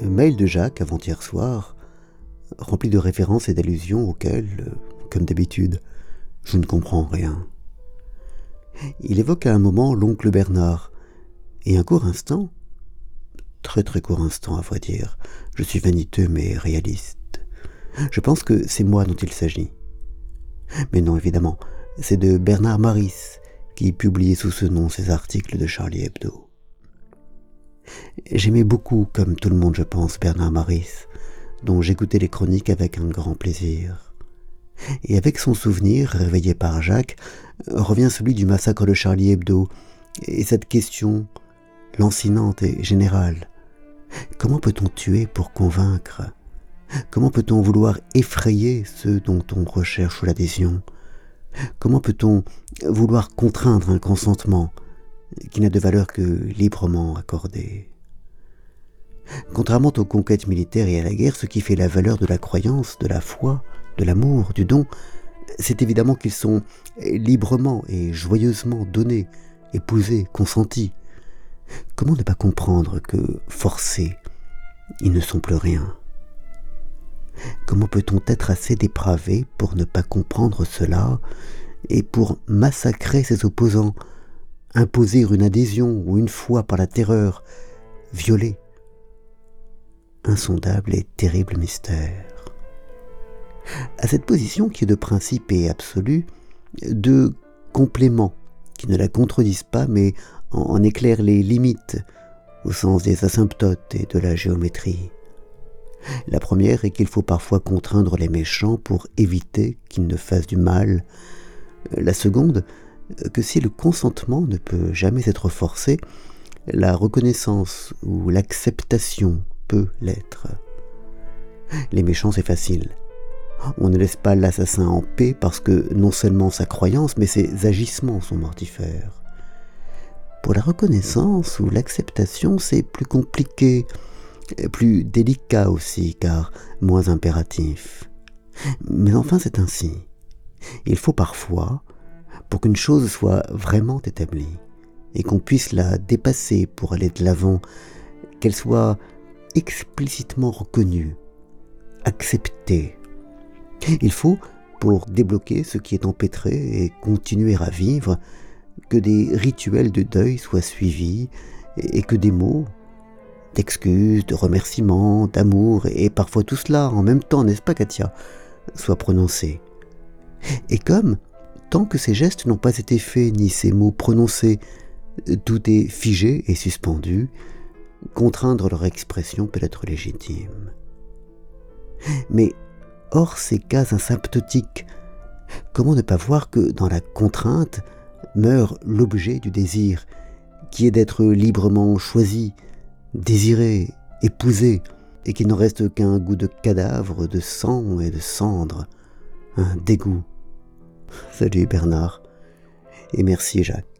Mail de Jacques avant-hier soir, rempli de références et d'allusions auxquelles, comme d'habitude, je ne comprends rien. Il évoque à un moment l'oncle Bernard, et un court instant, très très court instant à vrai dire, je suis vaniteux mais réaliste. Je pense que c'est moi dont il s'agit. Mais non, évidemment, c'est de Bernard Maris qui publiait sous ce nom ses articles de Charlie Hebdo. J'aimais beaucoup, comme tout le monde je pense, Bernard Maris, dont j'écoutais les chroniques avec un grand plaisir. Et avec son souvenir, réveillé par Jacques, revient celui du massacre de Charlie Hebdo, et cette question, lancinante et générale. Comment peut-on tuer pour convaincre? Comment peut-on vouloir effrayer ceux dont on recherche l'adhésion? Comment peut-on vouloir contraindre un consentement? Qui n'a de valeur que librement accordé Contrairement aux conquêtes militaires et à la guerre, ce qui fait la valeur de la croyance, de la foi, de l'amour, du don, c'est évidemment qu'ils sont librement et joyeusement donnés, épousés, consentis. Comment ne pas comprendre que, forcés, ils ne sont plus rien? Comment peut-on être assez dépravé pour ne pas comprendre cela et pour massacrer ses opposants, imposer une adhésion ou une foi par la terreur, violer Insondable et terrible mystère. À cette position qui est de principe et absolu, deux compléments qui ne la contredisent pas mais en éclairent les limites au sens des asymptotes et de la géométrie. La première est qu'il faut parfois contraindre les méchants pour éviter qu'ils ne fassent du mal. La seconde, que si le consentement ne peut jamais être forcé, la reconnaissance ou l'acceptation peut l'être. Les méchants, c'est facile. On ne laisse pas l'assassin en paix parce que non seulement sa croyance, mais ses agissements sont mortifères. Pour la reconnaissance ou l'acceptation, c'est plus compliqué plus délicat aussi, car moins impératif. Mais enfin c'est ainsi. Il faut parfois, pour qu'une chose soit vraiment établie, et qu'on puisse la dépasser pour aller de l'avant, qu'elle soit explicitement reconnue, acceptée. Il faut, pour débloquer ce qui est empêtré et continuer à vivre, que des rituels de deuil soient suivis et que des mots, d'excuses, de remerciements, d'amour, et parfois tout cela en même temps, n'est-ce pas Katia, soit prononcé. Et comme, tant que ces gestes n'ont pas été faits, ni ces mots prononcés, tout est figé et suspendu, contraindre leur expression peut être légitime. Mais, hors ces cas asymptotiques, comment ne pas voir que dans la contrainte meurt l'objet du désir, qui est d'être librement choisi, désiré, épousé, et qu'il n'en reste qu'un goût de cadavre, de sang et de cendre, un dégoût. Salut Bernard, et merci Jacques.